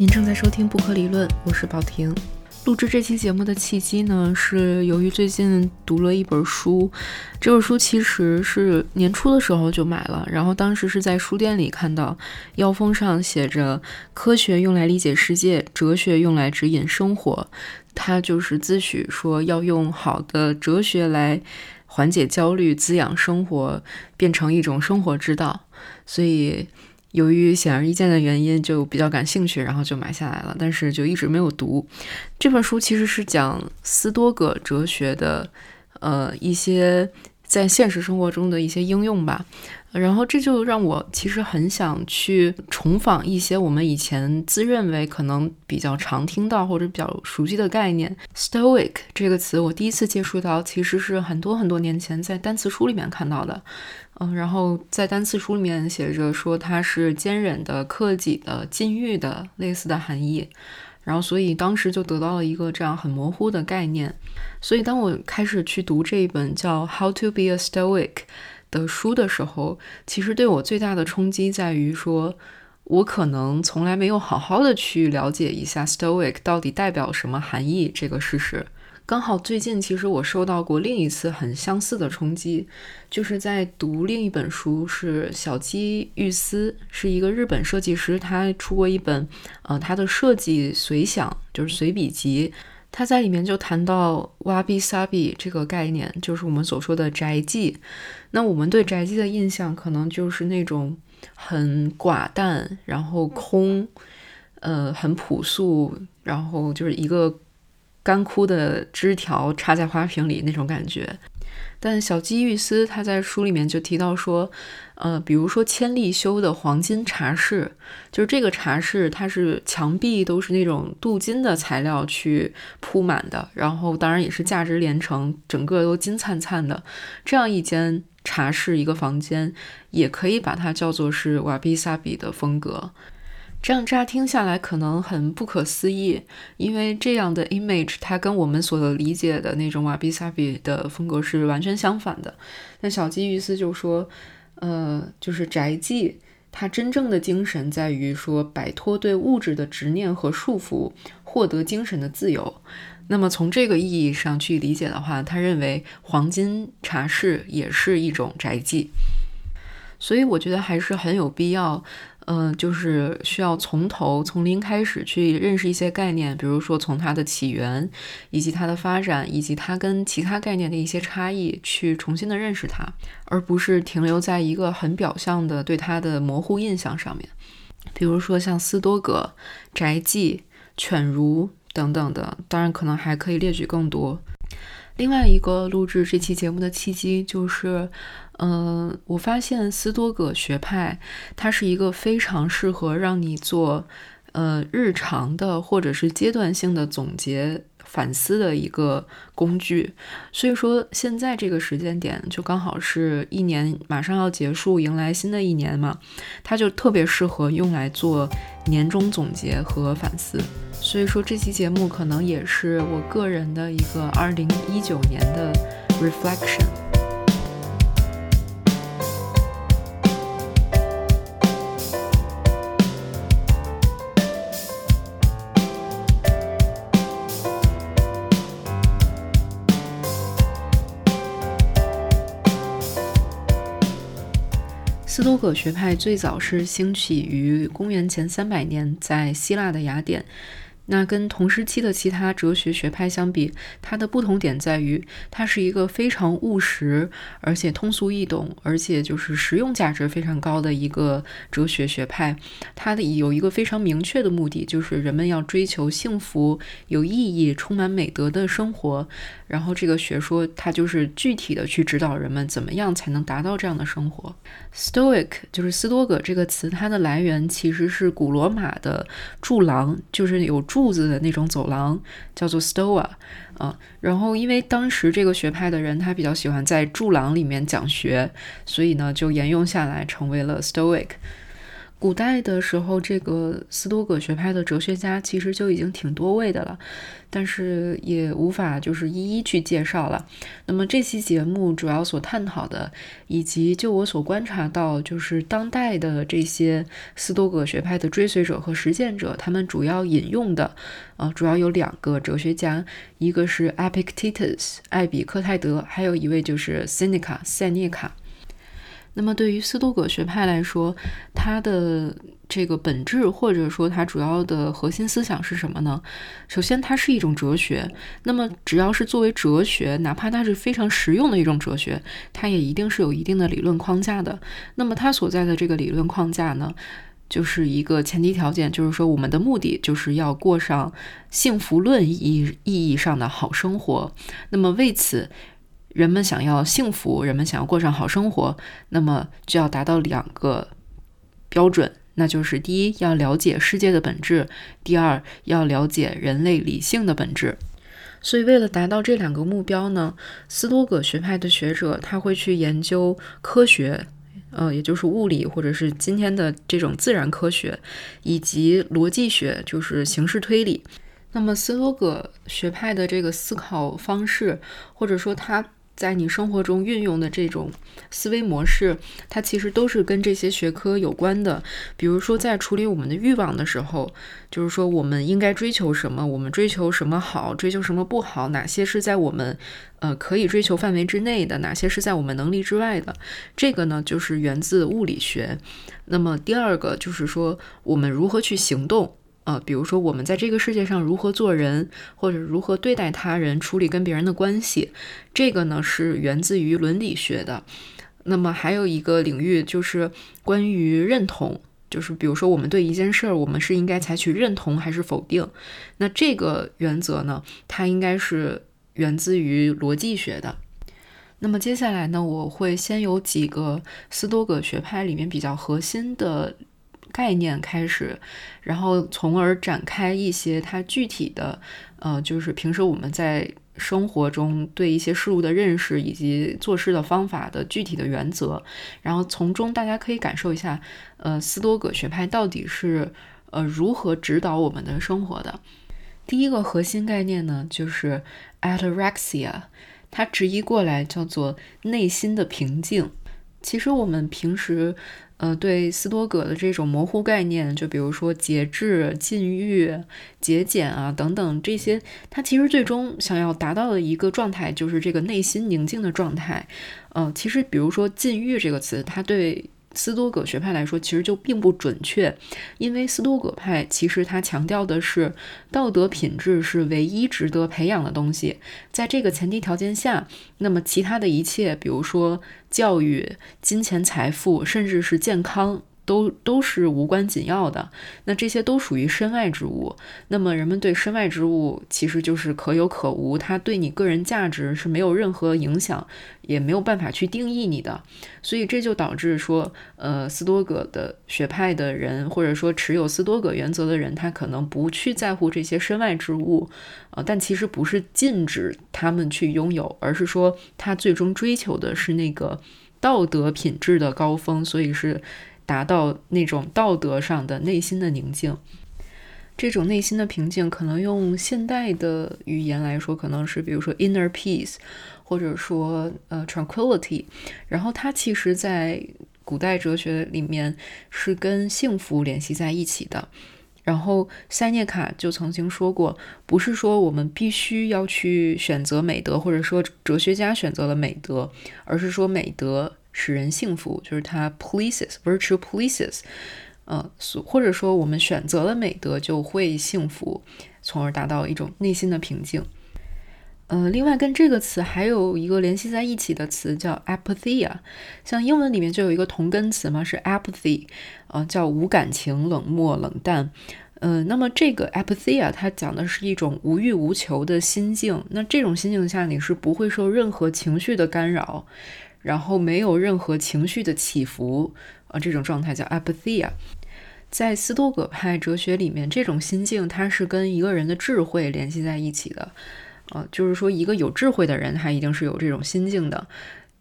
您正在收听不可理论，我是宝婷。录制这期节目的契机呢，是由于最近读了一本书。这本书其实是年初的时候就买了，然后当时是在书店里看到腰封上写着“科学用来理解世界，哲学用来指引生活”。他就是自诩说要用好的哲学来缓解焦虑、滋养生活，变成一种生活之道。所以。由于显而易见的原因，就比较感兴趣，然后就买下来了。但是就一直没有读这本书，其实是讲斯多葛哲学的，呃，一些在现实生活中的一些应用吧。然后这就让我其实很想去重访一些我们以前自认为可能比较常听到或者比较熟悉的概念。Stoic 这个词，我第一次接触到，其实是很多很多年前在单词书里面看到的。嗯，然后在单词书里面写着说它是坚忍的、克己的、禁欲的类似的含义，然后所以当时就得到了一个这样很模糊的概念。所以当我开始去读这一本叫《How to Be a Stoic》的书的时候，其实对我最大的冲击在于说，我可能从来没有好好的去了解一下 Stoic 到底代表什么含义这个事实。刚好最近，其实我受到过另一次很相似的冲击，就是在读另一本书，是小鸡玉司，是一个日本设计师，他出过一本，呃，他的设计随想，就是随笔集，他在里面就谈到瓦比萨比这个概念，就是我们所说的宅记。那我们对宅记的印象，可能就是那种很寡淡，然后空，呃，很朴素，然后就是一个。干枯的枝条插在花瓶里那种感觉，但小鸡玉丝他在书里面就提到说，呃，比如说千利休的黄金茶室，就是这个茶室它是墙壁都是那种镀金的材料去铺满的，然后当然也是价值连城，整个都金灿灿的，这样一间茶室一个房间，也可以把它叫做是瓦比萨比的风格。这样乍听下来可能很不可思议，因为这样的 image 它跟我们所理解的那种瓦比萨比的风格是完全相反的。那小鸡于斯就说，呃，就是宅记，它真正的精神在于说摆脱对物质的执念和束缚，获得精神的自由。那么从这个意义上去理解的话，他认为黄金茶室也是一种宅记。所以我觉得还是很有必要。嗯，就是需要从头从零开始去认识一些概念，比如说从它的起源，以及它的发展，以及它跟其他概念的一些差异，去重新的认识它，而不是停留在一个很表象的对它的模糊印象上面。比如说像斯多葛、宅记、犬儒等等的，当然可能还可以列举更多。另外一个录制这期节目的契机就是。嗯，我发现斯多葛学派，它是一个非常适合让你做，呃，日常的或者是阶段性的总结反思的一个工具。所以说，现在这个时间点就刚好是一年马上要结束，迎来新的一年嘛，它就特别适合用来做年终总结和反思。所以说，这期节目可能也是我个人的一个二零一九年的 reflection。斯多葛学派最早是兴起于公元前三百年，在希腊的雅典。那跟同时期的其他哲学学派相比，它的不同点在于，它是一个非常务实，而且通俗易懂，而且就是实用价值非常高的一个哲学学派。它的有一个非常明确的目的，就是人们要追求幸福、有意义、充满美德的生活。然后这个学说，它就是具体的去指导人们怎么样才能达到这样的生活。Stoic 就是斯多葛这个词，它的来源其实是古罗马的柱廊，就是有柱。柱子的那种走廊叫做 Stoa 啊，然后因为当时这个学派的人他比较喜欢在柱廊里面讲学，所以呢就沿用下来成为了 Stoic。古代的时候，这个斯多葛学派的哲学家其实就已经挺多位的了，但是也无法就是一一去介绍了。那么这期节目主要所探讨的，以及就我所观察到，就是当代的这些斯多葛学派的追随者和实践者，他们主要引用的，呃，主要有两个哲学家，一个是 Epictetus 艾比克泰德，还有一位就是 Seneca 塞涅卡。那么，对于斯多葛学派来说，它的这个本质或者说它主要的核心思想是什么呢？首先，它是一种哲学。那么，只要是作为哲学，哪怕它是非常实用的一种哲学，它也一定是有一定的理论框架的。那么，它所在的这个理论框架呢，就是一个前提条件，就是说我们的目的就是要过上幸福论意义意义上的好生活。那么，为此。人们想要幸福，人们想要过上好生活，那么就要达到两个标准，那就是第一，要了解世界的本质；第二，要了解人类理性的本质。所以，为了达到这两个目标呢，斯多葛学派的学者他会去研究科学，呃，也就是物理或者是今天的这种自然科学，以及逻辑学，就是形式推理。那么，斯多葛学派的这个思考方式，或者说他。在你生活中运用的这种思维模式，它其实都是跟这些学科有关的。比如说，在处理我们的欲望的时候，就是说我们应该追求什么，我们追求什么好，追求什么不好，哪些是在我们呃可以追求范围之内的，哪些是在我们能力之外的，这个呢就是源自物理学。那么第二个就是说，我们如何去行动。呃，比如说我们在这个世界上如何做人，或者如何对待他人，处理跟别人的关系，这个呢是源自于伦理学的。那么还有一个领域就是关于认同，就是比如说我们对一件事儿，我们是应该采取认同还是否定？那这个原则呢，它应该是源自于逻辑学的。那么接下来呢，我会先有几个斯多葛学派里面比较核心的。概念开始，然后从而展开一些它具体的，呃，就是平时我们在生活中对一些事物的认识以及做事的方法的具体的原则，然后从中大家可以感受一下，呃，斯多葛学派到底是呃如何指导我们的生活的。第一个核心概念呢，就是 ataraxia，它直译过来叫做内心的平静。其实我们平时。呃，对斯多葛的这种模糊概念，就比如说节制、禁欲、节俭啊等等这些，他其实最终想要达到的一个状态，就是这个内心宁静的状态。呃，其实比如说禁欲这个词，它对。斯多葛学派来说，其实就并不准确，因为斯多葛派其实它强调的是道德品质是唯一值得培养的东西，在这个前提条件下，那么其他的一切，比如说教育、金钱、财富，甚至是健康。都都是无关紧要的，那这些都属于身外之物。那么人们对身外之物其实就是可有可无，它对你个人价值是没有任何影响，也没有办法去定义你的。所以这就导致说，呃，斯多葛的学派的人，或者说持有斯多葛原则的人，他可能不去在乎这些身外之物，呃，但其实不是禁止他们去拥有，而是说他最终追求的是那个道德品质的高峰，所以是。达到那种道德上的内心的宁静，这种内心的平静，可能用现代的语言来说，可能是比如说 inner peace，或者说呃 tranquility。然后它其实，在古代哲学里面是跟幸福联系在一起的。然后塞涅卡就曾经说过，不是说我们必须要去选择美德，或者说哲学家选择了美德，而是说美德。使人幸福，就是它 pleases virtue pleases，呃，或者说我们选择了美德就会幸福，从而达到一种内心的平静。呃，另外跟这个词还有一个联系在一起的词叫 apathy 啊，像英文里面就有一个同根词嘛，是 apathy，呃，叫无感情、冷漠、冷淡。嗯，那么这个 apathy 啊，它讲的是一种无欲无求的心境。那这种心境下，你是不会受任何情绪的干扰。然后没有任何情绪的起伏，啊，这种状态叫 apathy。在斯多葛派哲学里面，这种心境它是跟一个人的智慧联系在一起的，呃，就是说一个有智慧的人，他一定是有这种心境的，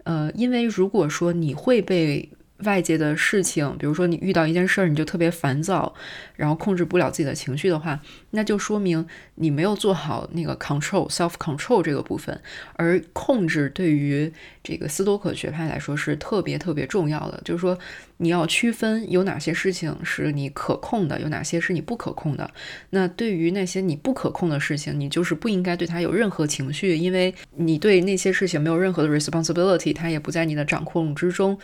呃，因为如果说你会被外界的事情，比如说你遇到一件事儿，你就特别烦躁，然后控制不了自己的情绪的话，那就说明你没有做好那个 control self control 这个部分。而控制对于这个斯多克学派来说是特别特别重要的，就是说你要区分有哪些事情是你可控的，有哪些是你不可控的。那对于那些你不可控的事情，你就是不应该对它有任何情绪，因为你对那些事情没有任何的 responsibility，它也不在你的掌控之中。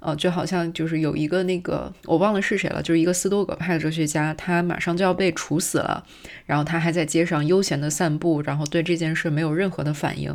呃，就好像就是有一个那个我忘了是谁了，就是一个斯多葛派的哲学家，他马上就要被处死了，然后他还在街上悠闲的散步，然后对这件事没有任何的反应。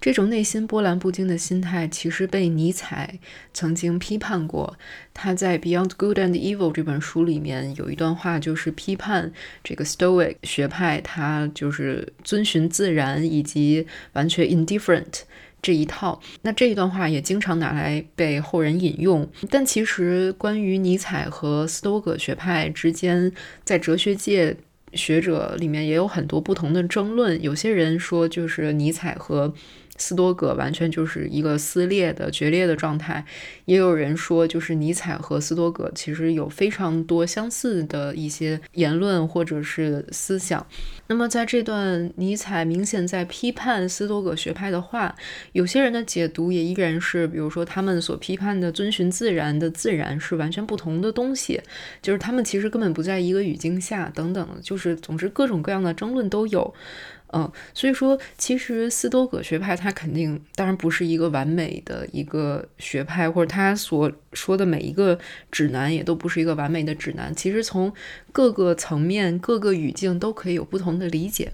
这种内心波澜不惊的心态，其实被尼采曾经批判过。他在《Beyond Good and Evil》这本书里面有一段话，就是批判这个 Stoic 学派，他就是遵循自然以及完全 indifferent。这一套，那这一段话也经常拿来被后人引用。但其实，关于尼采和斯多葛学派之间，在哲学界学者里面也有很多不同的争论。有些人说，就是尼采和。斯多葛完全就是一个撕裂的决裂的状态，也有人说，就是尼采和斯多葛其实有非常多相似的一些言论或者是思想。那么在这段尼采明显在批判斯多葛学派的话，有些人的解读也依然是，比如说他们所批判的遵循自然的自然是完全不同的东西，就是他们其实根本不在一个语境下，等等，就是总之各种各样的争论都有。嗯，所以说，其实斯多葛学派它肯定当然不是一个完美的一个学派，或者他所说的每一个指南也都不是一个完美的指南。其实从各个层面、各个语境都可以有不同的理解。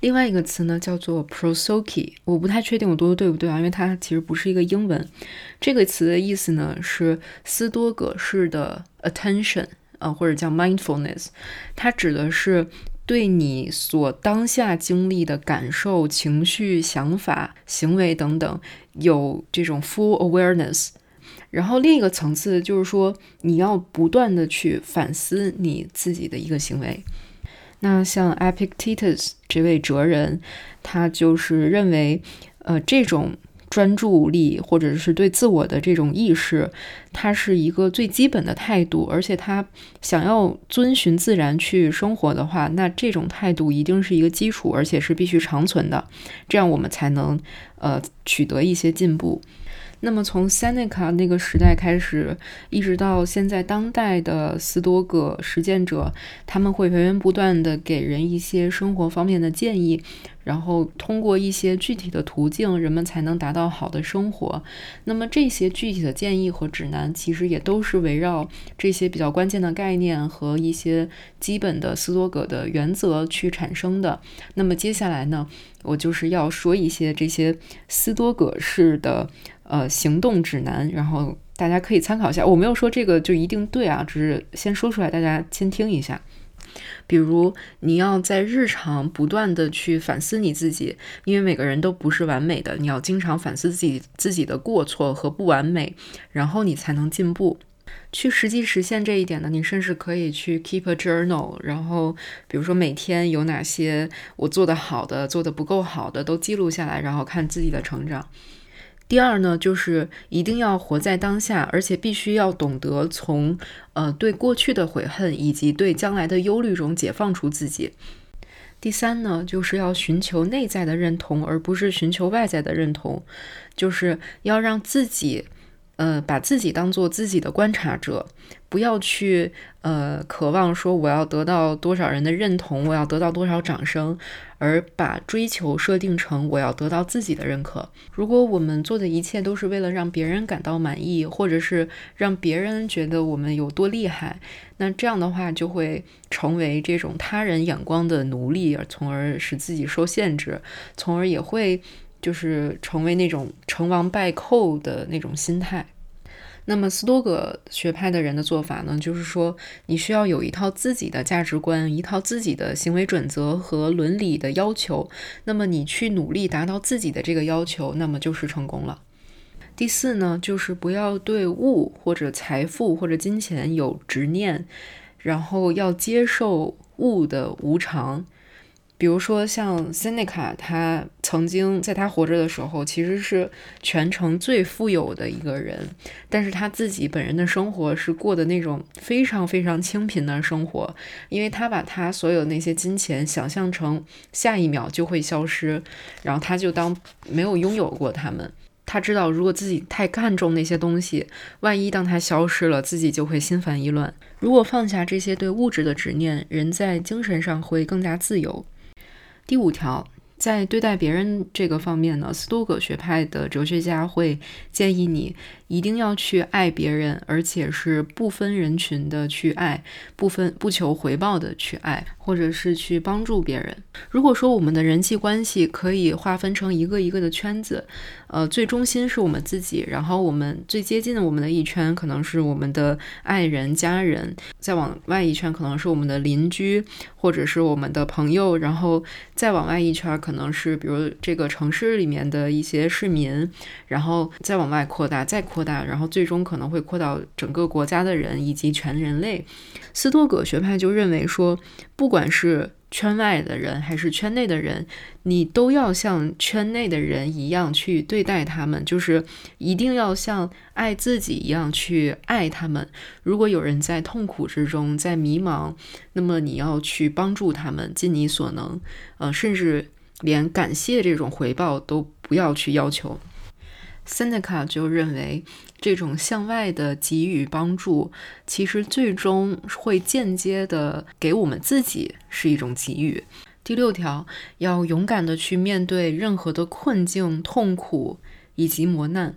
另外一个词呢叫做 prosody，我不太确定我读的对不对啊，因为它其实不是一个英文。这个词的意思呢是斯多葛式的 attention，啊，或者叫 mindfulness，它指的是。对你所当下经历的感受、情绪、想法、行为等等，有这种 full awareness。然后另一个层次就是说，你要不断的去反思你自己的一个行为。那像 Epictetus 这位哲人，他就是认为，呃，这种。专注力，或者是对自我的这种意识，它是一个最基本的态度。而且，他想要遵循自然去生活的话，那这种态度一定是一个基础，而且是必须长存的。这样，我们才能呃取得一些进步。那么，从 Seneca 那个时代开始，一直到现在当代的斯多葛实践者，他们会源源不断的给人一些生活方面的建议，然后通过一些具体的途径，人们才能达到好的生活。那么，这些具体的建议和指南，其实也都是围绕这些比较关键的概念和一些基本的斯多葛的原则去产生的。那么，接下来呢，我就是要说一些这些斯多葛式的。呃，行动指南，然后大家可以参考一下。我没有说这个就一定对啊，只是先说出来，大家先听一下。比如，你要在日常不断的去反思你自己，因为每个人都不是完美的，你要经常反思自己自己的过错和不完美，然后你才能进步。去实际实现这一点呢，你甚至可以去 keep a journal，然后比如说每天有哪些我做的好的、做的不够好的都记录下来，然后看自己的成长。第二呢，就是一定要活在当下，而且必须要懂得从呃对过去的悔恨以及对将来的忧虑中解放出自己。第三呢，就是要寻求内在的认同，而不是寻求外在的认同，就是要让自己。呃，把自己当做自己的观察者，不要去呃渴望说我要得到多少人的认同，我要得到多少掌声，而把追求设定成我要得到自己的认可。如果我们做的一切都是为了让别人感到满意，或者是让别人觉得我们有多厉害，那这样的话就会成为这种他人眼光的奴隶，而从而使自己受限制，从而也会。就是成为那种成王败寇的那种心态。那么斯多葛学派的人的做法呢，就是说你需要有一套自己的价值观，一套自己的行为准则和伦理的要求。那么你去努力达到自己的这个要求，那么就是成功了。第四呢，就是不要对物或者财富或者金钱有执念，然后要接受物的无常。比如说像 Seneca，他曾经在他活着的时候，其实是全城最富有的一个人，但是他自己本人的生活是过的那种非常非常清贫的生活，因为他把他所有那些金钱想象成下一秒就会消失，然后他就当没有拥有过他们。他知道，如果自己太看重那些东西，万一当他消失了，自己就会心烦意乱。如果放下这些对物质的执念，人在精神上会更加自由。第五条。在对待别人这个方面呢，斯多葛学派的哲学家会建议你一定要去爱别人，而且是不分人群的去爱，不分不求回报的去爱，或者是去帮助别人。如果说我们的人际关系可以划分成一个一个的圈子，呃，最中心是我们自己，然后我们最接近的我们的一圈可能是我们的爱人、家人，再往外一圈可能是我们的邻居或者是我们的朋友，然后再往外一圈。可能是比如这个城市里面的一些市民，然后再往外扩大，再扩大，然后最终可能会扩到整个国家的人以及全人类。斯多葛学派就认为说，不管是圈外的人还是圈内的人，你都要像圈内的人一样去对待他们，就是一定要像爱自己一样去爱他们。如果有人在痛苦之中，在迷茫，那么你要去帮助他们，尽你所能，呃，甚至。连感谢这种回报都不要去要求，Seneca 就认为这种向外的给予帮助，其实最终会间接的给我们自己是一种给予。第六条，要勇敢的去面对任何的困境、痛苦以及磨难。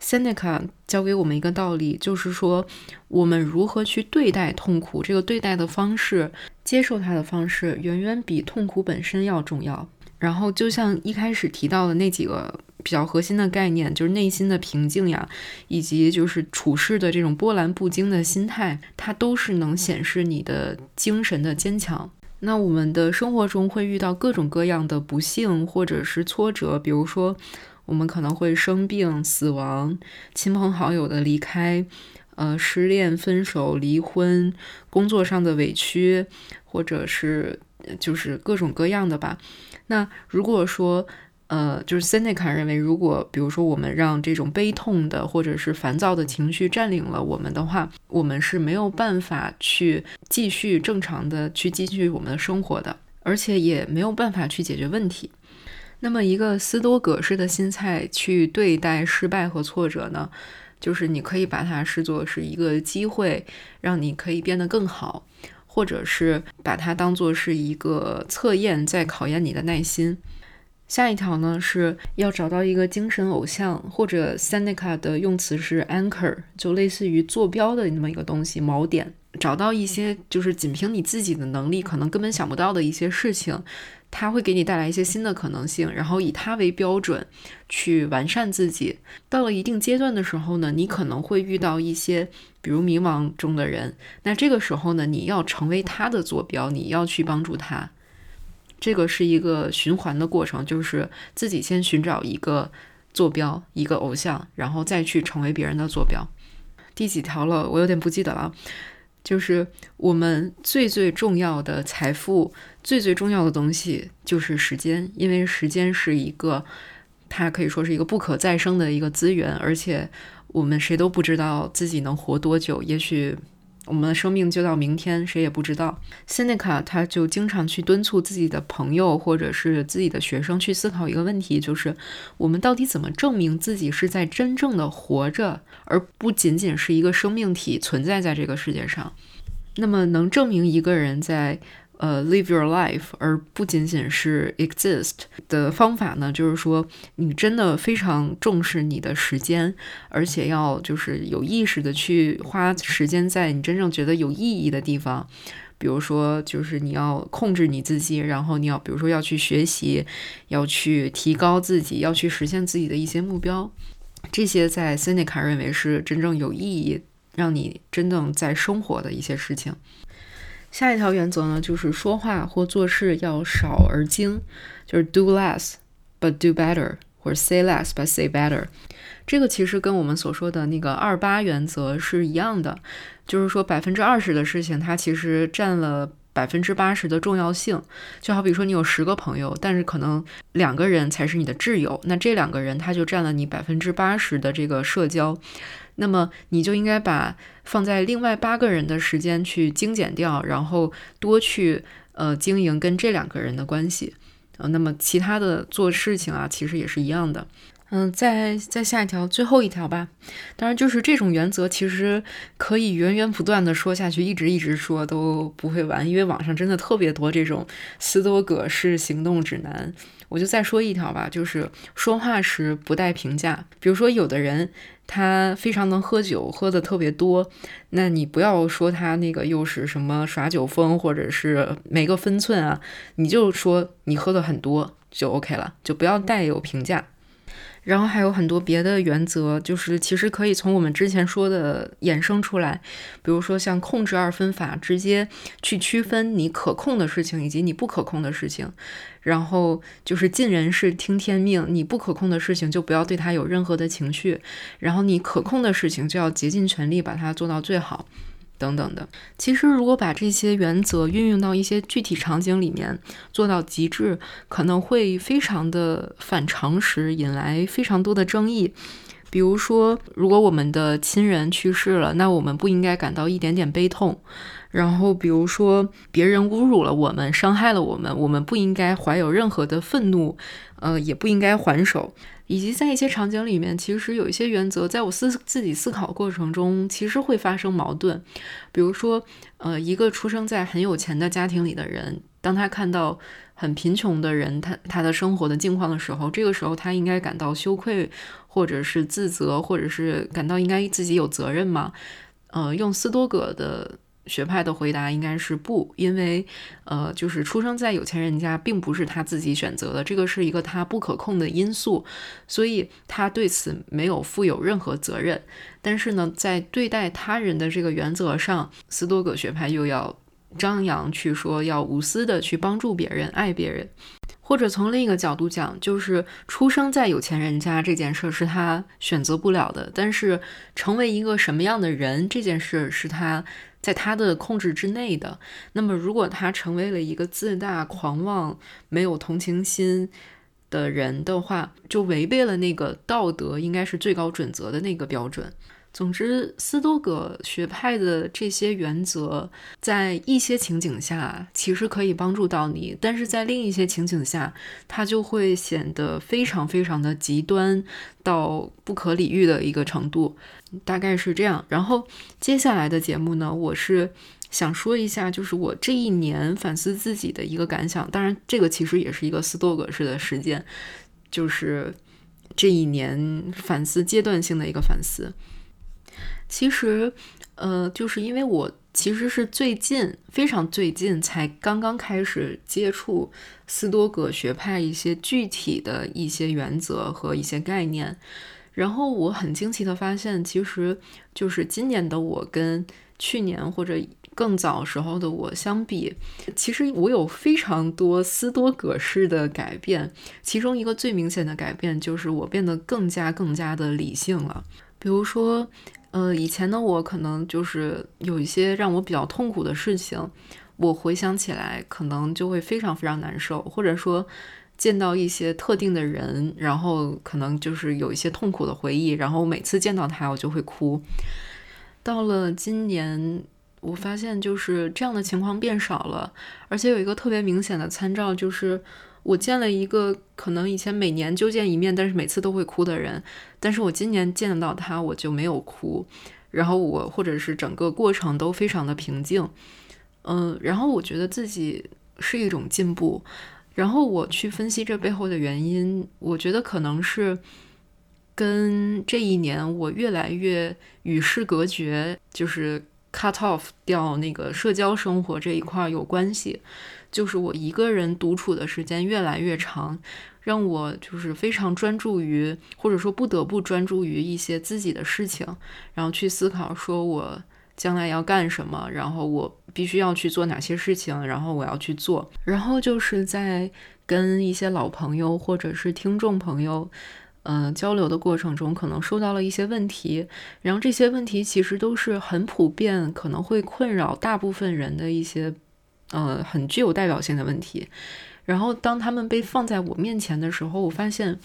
Seneca 教给我们一个道理，就是说我们如何去对待痛苦，这个对待的方式。接受它的方式远远比痛苦本身要重要。然后，就像一开始提到的那几个比较核心的概念，就是内心的平静呀，以及就是处事的这种波澜不惊的心态，它都是能显示你的精神的坚强。那我们的生活中会遇到各种各样的不幸或者是挫折，比如说我们可能会生病、死亡、亲朋好友的离开。呃，失恋、分手、离婚，工作上的委屈，或者是就是各种各样的吧。那如果说，呃，就是 Seneca 认为，如果比如说我们让这种悲痛的或者是烦躁的情绪占领了我们的话，我们是没有办法去继续正常的去继续我们的生活的，而且也没有办法去解决问题。那么，一个斯多葛式的心态去对待失败和挫折呢？就是你可以把它视作是一个机会，让你可以变得更好，或者是把它当做是一个测验，在考验你的耐心。下一条呢是要找到一个精神偶像，或者 Seneca 的用词是 anchor，就类似于坐标的那么一个东西，锚点。找到一些就是仅凭你自己的能力可能根本想不到的一些事情，它会给你带来一些新的可能性，然后以它为标准去完善自己。到了一定阶段的时候呢，你可能会遇到一些比如迷茫中的人，那这个时候呢，你要成为他的坐标，你要去帮助他。这个是一个循环的过程，就是自己先寻找一个坐标，一个偶像，然后再去成为别人的坐标。第几条了？我有点不记得了。就是我们最最重要的财富，最最重要的东西就是时间，因为时间是一个，它可以说是一个不可再生的一个资源，而且我们谁都不知道自己能活多久，也许。我们的生命就到明天，谁也不知道。辛尼亚他就经常去敦促自己的朋友或者是自己的学生去思考一个问题，就是我们到底怎么证明自己是在真正的活着，而不仅仅是一个生命体存在在这个世界上？那么，能证明一个人在？呃，live your life，而不仅仅是 exist 的方法呢？就是说，你真的非常重视你的时间，而且要就是有意识的去花时间在你真正觉得有意义的地方。比如说，就是你要控制你自己，然后你要比如说要去学习，要去提高自己，要去实现自己的一些目标。这些在 Seneca 认为是真正有意义，让你真正在生活的一些事情。下一条原则呢，就是说话或做事要少而精，就是 do less but do better，或者 say less but say better。这个其实跟我们所说的那个二八原则是一样的，就是说百分之二十的事情，它其实占了百分之八十的重要性。就好比说，你有十个朋友，但是可能两个人才是你的挚友，那这两个人他就占了你百分之八十的这个社交。那么你就应该把放在另外八个人的时间去精简掉，然后多去呃经营跟这两个人的关系。呃，那么其他的做事情啊，其实也是一样的。嗯，再再下一条，最后一条吧。当然，就是这种原则，其实可以源源不断的说下去，一直一直说都不会完，因为网上真的特别多这种斯多葛式行动指南。我就再说一条吧，就是说话时不带评价。比如说，有的人他非常能喝酒，喝的特别多，那你不要说他那个又是什么耍酒疯，或者是没个分寸啊，你就说你喝的很多就 OK 了，就不要带有评价。然后还有很多别的原则，就是其实可以从我们之前说的衍生出来，比如说像控制二分法，直接去区分你可控的事情以及你不可控的事情。然后就是尽人事听天命，你不可控的事情就不要对他有任何的情绪，然后你可控的事情就要竭尽全力把它做到最好。等等的，其实如果把这些原则运用到一些具体场景里面，做到极致，可能会非常的反常识，引来非常多的争议。比如说，如果我们的亲人去世了，那我们不应该感到一点点悲痛。然后，比如说别人侮辱了我们，伤害了我们，我们不应该怀有任何的愤怒，呃，也不应该还手。以及在一些场景里面，其实有一些原则，在我思自己思考过程中，其实会发生矛盾。比如说，呃，一个出生在很有钱的家庭里的人，当他看到很贫穷的人他他的生活的境况的时候，这个时候他应该感到羞愧，或者是自责，或者是感到应该自己有责任吗？呃，用斯多葛的。学派的回答应该是不，因为，呃，就是出生在有钱人家，并不是他自己选择的，这个是一个他不可控的因素，所以他对此没有负有任何责任。但是呢，在对待他人的这个原则上，斯多葛学派又要张扬去说要无私的去帮助别人、爱别人，或者从另一个角度讲，就是出生在有钱人家这件事是他选择不了的，但是成为一个什么样的人这件事是他。在他的控制之内的，那么如果他成为了一个自大、狂妄、没有同情心的人的话，就违背了那个道德应该是最高准则的那个标准。总之，斯多葛学派的这些原则，在一些情景下其实可以帮助到你，但是在另一些情景下，它就会显得非常非常的极端到不可理喻的一个程度，大概是这样。然后接下来的节目呢，我是想说一下，就是我这一年反思自己的一个感想。当然，这个其实也是一个斯多葛式的实践，就是这一年反思阶段性的一个反思。其实，呃，就是因为我其实是最近非常最近才刚刚开始接触斯多葛学派一些具体的一些原则和一些概念，然后我很惊奇的发现，其实就是今年的我跟去年或者更早时候的我相比，其实我有非常多斯多葛式的改变，其中一个最明显的改变就是我变得更加更加的理性了，比如说。呃，以前的我可能就是有一些让我比较痛苦的事情，我回想起来可能就会非常非常难受，或者说见到一些特定的人，然后可能就是有一些痛苦的回忆，然后每次见到他我就会哭。到了今年，我发现就是这样的情况变少了，而且有一个特别明显的参照就是。我见了一个可能以前每年就见一面，但是每次都会哭的人，但是我今年见到他我就没有哭，然后我或者是整个过程都非常的平静，嗯，然后我觉得自己是一种进步，然后我去分析这背后的原因，我觉得可能是跟这一年我越来越与世隔绝，就是 cut off 掉那个社交生活这一块有关系。就是我一个人独处的时间越来越长，让我就是非常专注于，或者说不得不专注于一些自己的事情，然后去思考说我将来要干什么，然后我必须要去做哪些事情，然后我要去做。然后就是在跟一些老朋友或者是听众朋友，嗯，交流的过程中，可能收到了一些问题，然后这些问题其实都是很普遍，可能会困扰大部分人的一些。呃很具有代表性的问题。然后当他们被放在我面前的时候，我发现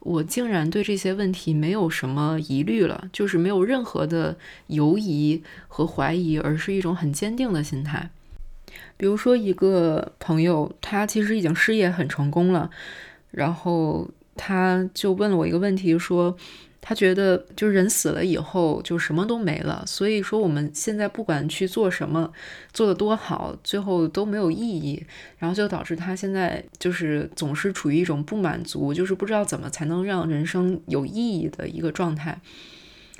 我竟然对这些问题没有什么疑虑了，就是没有任何的犹疑和怀疑，而是一种很坚定的心态。比如说，一个朋友，他其实已经事业很成功了，然后他就问了我一个问题，说。他觉得，就是人死了以后就什么都没了，所以说我们现在不管去做什么，做的多好，最后都没有意义，然后就导致他现在就是总是处于一种不满足，就是不知道怎么才能让人生有意义的一个状态。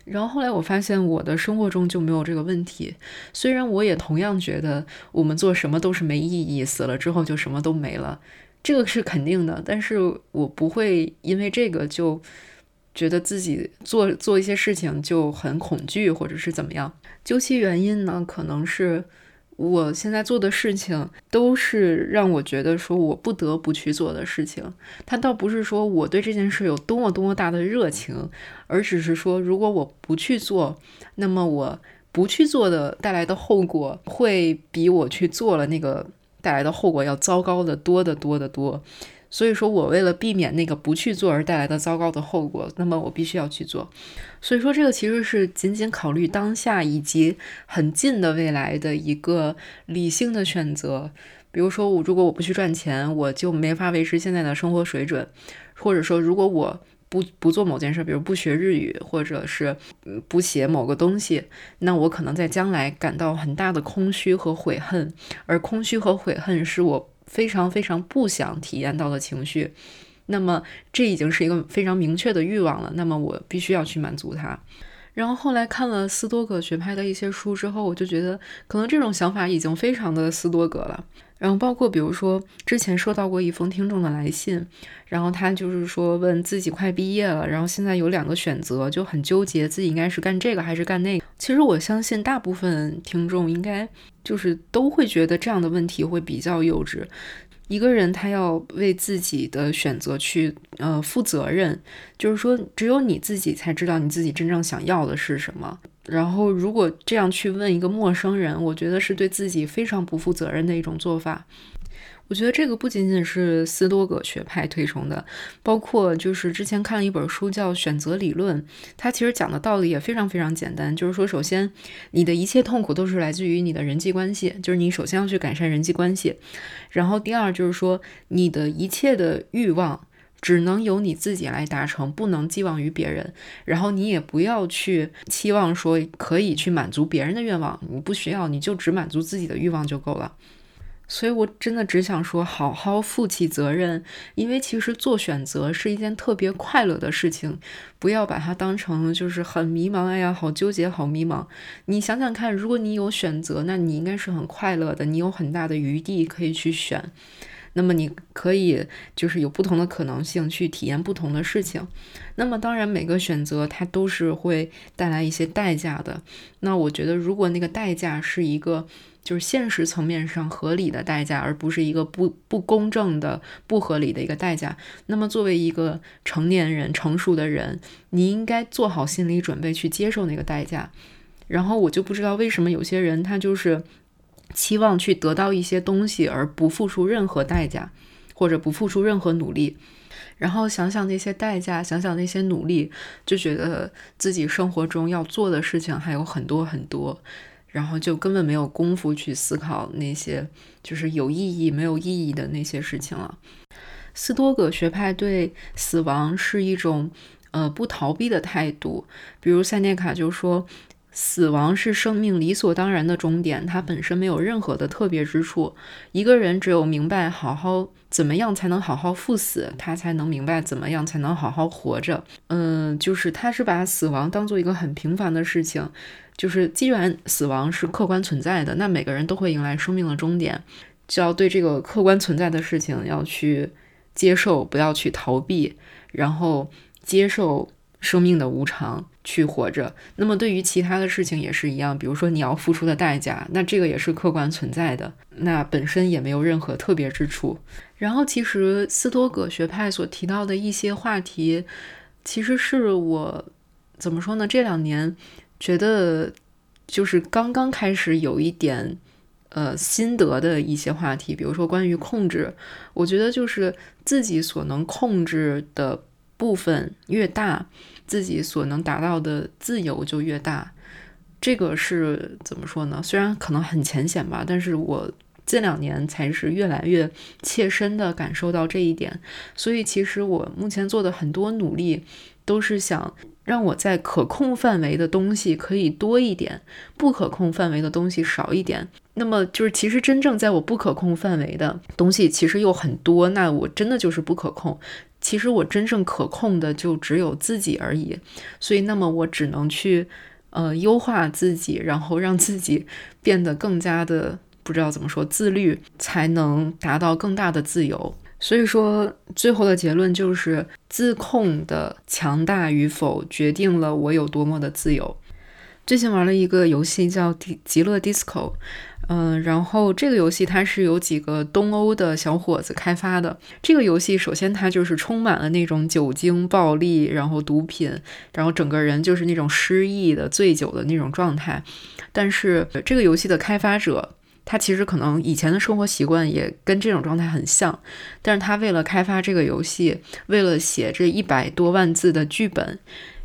然后后来我发现我的生活中就没有这个问题，虽然我也同样觉得我们做什么都是没意义，死了之后就什么都没了，这个是肯定的，但是我不会因为这个就。觉得自己做做一些事情就很恐惧，或者是怎么样？究其原因呢，可能是我现在做的事情都是让我觉得说我不得不去做的事情。它倒不是说我对这件事有多么多么大的热情，而只是说如果我不去做，那么我不去做的带来的后果会比我去做了那个带来的后果要糟糕的多得多得多。所以说我为了避免那个不去做而带来的糟糕的后果，那么我必须要去做。所以说这个其实是仅仅考虑当下以及很近的未来的一个理性的选择。比如说我如果我不去赚钱，我就没法维持现在的生活水准；或者说如果我不不做某件事，比如不学日语，或者是不写某个东西，那我可能在将来感到很大的空虚和悔恨，而空虚和悔恨是我。非常非常不想体验到的情绪，那么这已经是一个非常明确的欲望了。那么我必须要去满足它。然后后来看了斯多葛学派的一些书之后，我就觉得可能这种想法已经非常的斯多葛了。然后包括比如说之前收到过一封听众的来信，然后他就是说问自己快毕业了，然后现在有两个选择，就很纠结自己应该是干这个还是干那个。其实我相信大部分听众应该就是都会觉得这样的问题会比较幼稚。一个人他要为自己的选择去呃负责任，就是说只有你自己才知道你自己真正想要的是什么。然后如果这样去问一个陌生人，我觉得是对自己非常不负责任的一种做法。我觉得这个不仅仅是斯多葛学派推崇的，包括就是之前看了一本书叫《选择理论》，它其实讲的道理也非常非常简单，就是说，首先你的一切痛苦都是来自于你的人际关系，就是你首先要去改善人际关系，然后第二就是说，你的一切的欲望只能由你自己来达成，不能寄望于别人，然后你也不要去期望说可以去满足别人的愿望，你不需要，你就只满足自己的欲望就够了。所以，我真的只想说，好好负起责任，因为其实做选择是一件特别快乐的事情，不要把它当成就是很迷茫。哎呀，好纠结，好迷茫。你想想看，如果你有选择，那你应该是很快乐的，你有很大的余地可以去选。那么你可以就是有不同的可能性去体验不同的事情。那么当然，每个选择它都是会带来一些代价的。那我觉得，如果那个代价是一个。就是现实层面上合理的代价，而不是一个不不公正的、不合理的一个代价。那么，作为一个成年人、成熟的人，你应该做好心理准备去接受那个代价。然后，我就不知道为什么有些人他就是期望去得到一些东西，而不付出任何代价，或者不付出任何努力。然后想想那些代价，想想那些努力，就觉得自己生活中要做的事情还有很多很多。然后就根本没有功夫去思考那些就是有意义没有意义的那些事情了。斯多葛学派对死亡是一种呃不逃避的态度，比如塞涅卡就说。死亡是生命理所当然的终点，它本身没有任何的特别之处。一个人只有明白好好怎么样才能好好赴死，他才能明白怎么样才能好好活着。嗯，就是他是把死亡当做一个很平凡的事情，就是既然死亡是客观存在的，那每个人都会迎来生命的终点，就要对这个客观存在的事情要去接受，不要去逃避，然后接受。生命的无常，去活着。那么对于其他的事情也是一样，比如说你要付出的代价，那这个也是客观存在的，那本身也没有任何特别之处。然后其实斯多葛学派所提到的一些话题，其实是我怎么说呢？这两年觉得就是刚刚开始有一点。呃心得的一些话题，比如说关于控制，我觉得就是自己所能控制的部分越大，自己所能达到的自由就越大。这个是怎么说呢？虽然可能很浅显吧，但是我近两年才是越来越切身的感受到这一点。所以其实我目前做的很多努力，都是想。让我在可控范围的东西可以多一点，不可控范围的东西少一点。那么就是，其实真正在我不可控范围的东西其实又很多，那我真的就是不可控。其实我真正可控的就只有自己而已。所以，那么我只能去呃优化自己，然后让自己变得更加的不知道怎么说自律，才能达到更大的自由。所以说，最后的结论就是，自控的强大与否决定了我有多么的自由。最近玩了一个游戏叫《极乐 DISCO》，嗯，然后这个游戏它是由几个东欧的小伙子开发的。这个游戏首先它就是充满了那种酒精、暴力，然后毒品，然后整个人就是那种失忆的、醉酒的那种状态。但是这个游戏的开发者。他其实可能以前的生活习惯也跟这种状态很像，但是他为了开发这个游戏，为了写这一百多万字的剧本，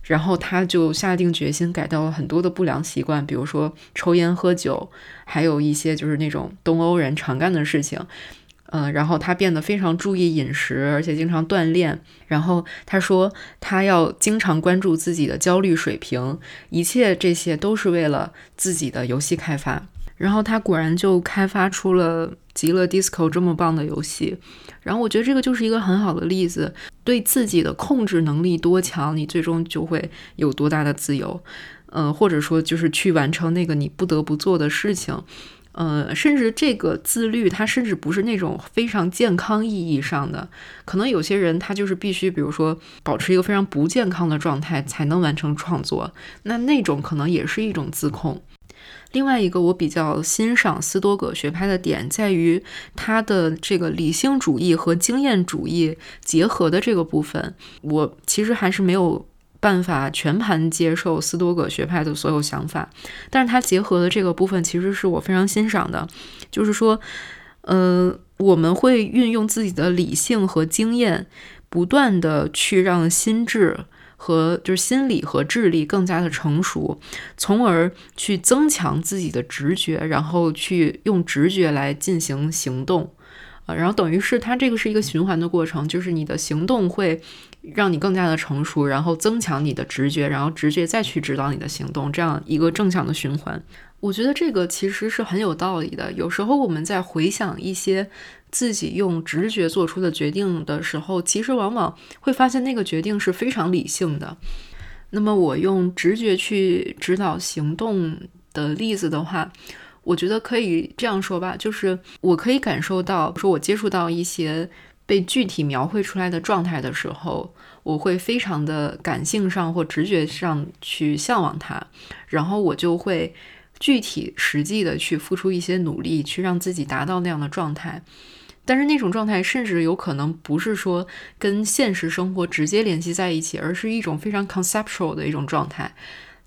然后他就下定决心改掉了很多的不良习惯，比如说抽烟喝酒，还有一些就是那种东欧人常干的事情。嗯，然后他变得非常注意饮食，而且经常锻炼。然后他说他要经常关注自己的焦虑水平，一切这些都是为了自己的游戏开发。然后他果然就开发出了《极乐 DISCO》这么棒的游戏，然后我觉得这个就是一个很好的例子，对自己的控制能力多强，你最终就会有多大的自由，呃，或者说就是去完成那个你不得不做的事情，呃，甚至这个自律，它甚至不是那种非常健康意义上的，可能有些人他就是必须，比如说保持一个非常不健康的状态才能完成创作，那那种可能也是一种自控。另外一个我比较欣赏斯多葛学派的点，在于他的这个理性主义和经验主义结合的这个部分。我其实还是没有办法全盘接受斯多葛学派的所有想法，但是他结合的这个部分其实是我非常欣赏的。就是说，呃，我们会运用自己的理性和经验，不断的去让心智。和就是心理和智力更加的成熟，从而去增强自己的直觉，然后去用直觉来进行行动，啊，然后等于是它这个是一个循环的过程，就是你的行动会让你更加的成熟，然后增强你的直觉，然后直觉再去指导你的行动，这样一个正向的循环。我觉得这个其实是很有道理的。有时候我们在回想一些。自己用直觉做出的决定的时候，其实往往会发现那个决定是非常理性的。那么我用直觉去指导行动的例子的话，我觉得可以这样说吧，就是我可以感受到，说我接触到一些被具体描绘出来的状态的时候，我会非常的感性上或直觉上去向往它，然后我就会。具体实际的去付出一些努力，去让自己达到那样的状态，但是那种状态甚至有可能不是说跟现实生活直接联系在一起，而是一种非常 conceptual 的一种状态。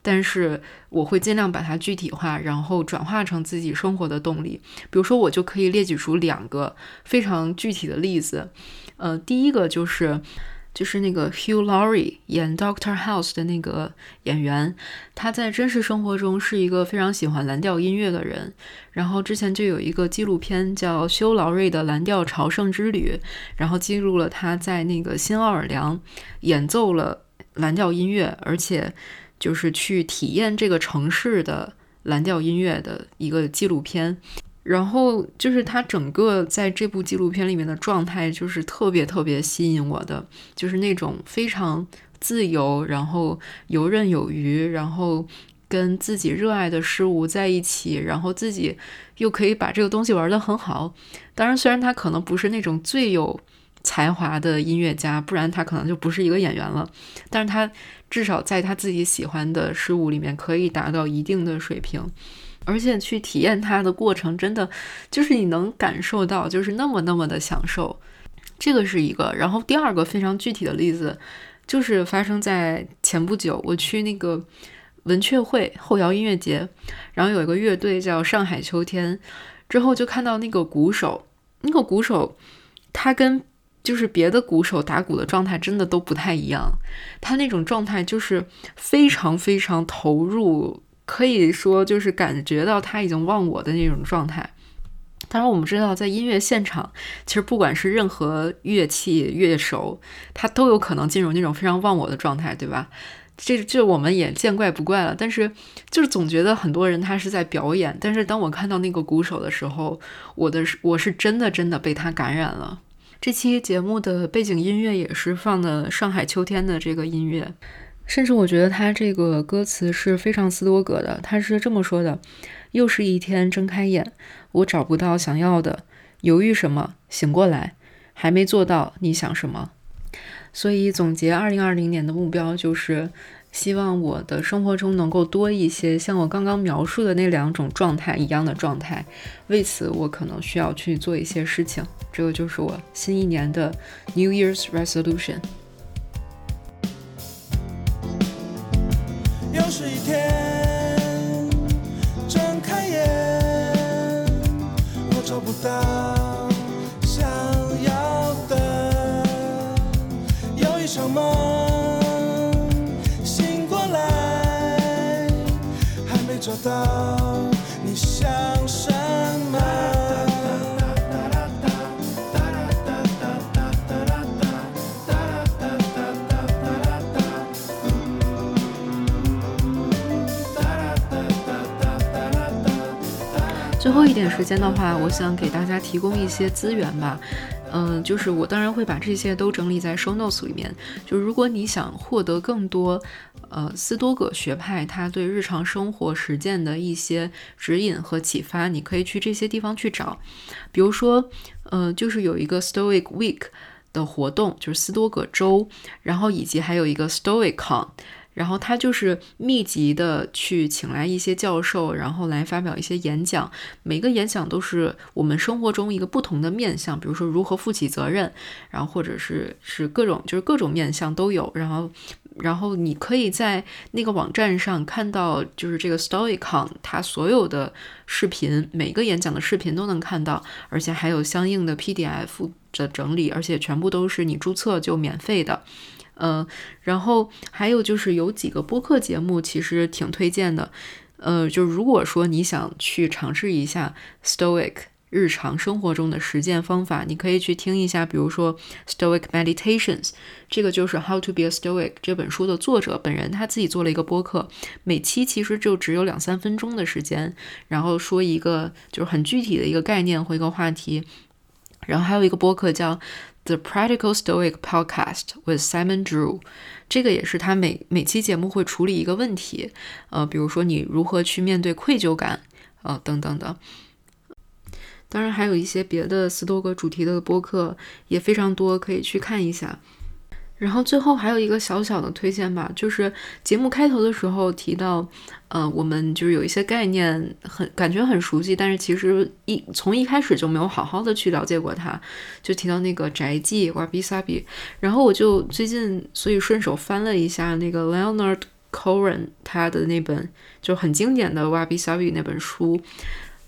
但是我会尽量把它具体化，然后转化成自己生活的动力。比如说，我就可以列举出两个非常具体的例子。呃，第一个就是。就是那个 Hugh Laurie 演 Doctor House 的那个演员，他在真实生活中是一个非常喜欢蓝调音乐的人。然后之前就有一个纪录片叫《休劳瑞的蓝调朝圣之旅》，然后记录了他在那个新奥尔良演奏了蓝调音乐，而且就是去体验这个城市的蓝调音乐的一个纪录片。然后就是他整个在这部纪录片里面的状态，就是特别特别吸引我的，就是那种非常自由，然后游刃有余，然后跟自己热爱的事物在一起，然后自己又可以把这个东西玩得很好。当然，虽然他可能不是那种最有才华的音乐家，不然他可能就不是一个演员了。但是他至少在他自己喜欢的事物里面可以达到一定的水平。而且去体验它的过程，真的就是你能感受到，就是那么那么的享受。这个是一个。然后第二个非常具体的例子，就是发生在前不久，我去那个文雀会后摇音乐节，然后有一个乐队叫上海秋天，之后就看到那个鼓手，那个鼓手他跟就是别的鼓手打鼓的状态真的都不太一样，他那种状态就是非常非常投入，可以说就是感觉到他已经忘我的那种状态。当然，我们知道，在音乐现场，其实不管是任何乐器乐手，他都有可能进入那种非常忘我的状态，对吧？这这我们也见怪不怪了。但是，就是总觉得很多人他是在表演。但是，当我看到那个鼓手的时候，我的我是真的真的被他感染了。这期节目的背景音乐也是放的《上海秋天》的这个音乐，甚至我觉得他这个歌词是非常斯多葛的。他是这么说的。又是一天，睁开眼，我找不到想要的，犹豫什么？醒过来，还没做到，你想什么？所以总结二零二零年的目标就是，希望我的生活中能够多一些像我刚刚描述的那两种状态一样的状态。为此，我可能需要去做一些事情。这个就是我新一年的 New Year's Resolution。又是一天。睁开眼，我找不到想要的，有一场梦，醒过来，还没找到你想后一点时间的话，我想给大家提供一些资源吧。嗯，就是我当然会把这些都整理在 show notes 里面。就如果你想获得更多，呃，斯多葛学派他对日常生活实践的一些指引和启发，你可以去这些地方去找。比如说，呃，就是有一个 Stoic Week 的活动，就是斯多葛周，然后以及还有一个 Stoicon。然后他就是密集的去请来一些教授，然后来发表一些演讲。每个演讲都是我们生活中一个不同的面向，比如说如何负起责任，然后或者是是各种就是各种面向都有。然后，然后你可以在那个网站上看到，就是这个 StoryCon 它所有的视频，每个演讲的视频都能看到，而且还有相应的 PDF 的整理，而且全部都是你注册就免费的。嗯，然后还有就是有几个播客节目，其实挺推荐的。呃，就如果说你想去尝试一下 Stoic 日常生活中的实践方法，你可以去听一下，比如说 Stoic Meditations，这个就是《How to Be a Stoic》这本书的作者本人他自己做了一个播客，每期其实就只有两三分钟的时间，然后说一个就是很具体的一个概念或一个话题。然后还有一个播客叫。The Practical Stoic Podcast with Simon Drew，这个也是他每每期节目会处理一个问题，呃，比如说你如何去面对愧疚感，呃，等等的。当然还有一些别的斯多格主题的播客也非常多，可以去看一下。然后最后还有一个小小的推荐吧，就是节目开头的时候提到，呃，我们就是有一些概念很感觉很熟悉，但是其实一从一开始就没有好好的去了解过它，就提到那个宅记瓦比萨比，然后我就最近所以顺手翻了一下那个 Leonard Cohen 他的那本就很经典的瓦比萨比那本书，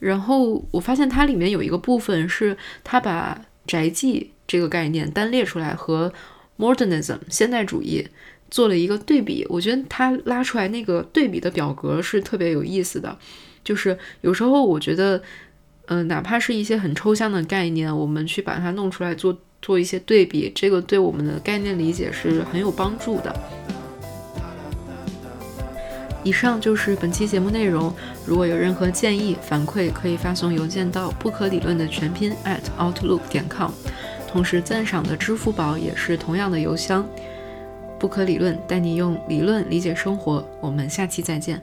然后我发现它里面有一个部分是他把宅记这个概念单列出来和 Modernism 现代主义做了一个对比，我觉得他拉出来那个对比的表格是特别有意思的。就是有时候我觉得，嗯，哪怕是一些很抽象的概念，我们去把它弄出来做做一些对比，这个对我们的概念理解是很有帮助的。以上就是本期节目内容。如果有任何建议反馈，可以发送邮件到不可理论的全拼 at outlook 点 com。同时，赞赏的支付宝也是同样的邮箱。不可理论带你用理论理解生活。我们下期再见。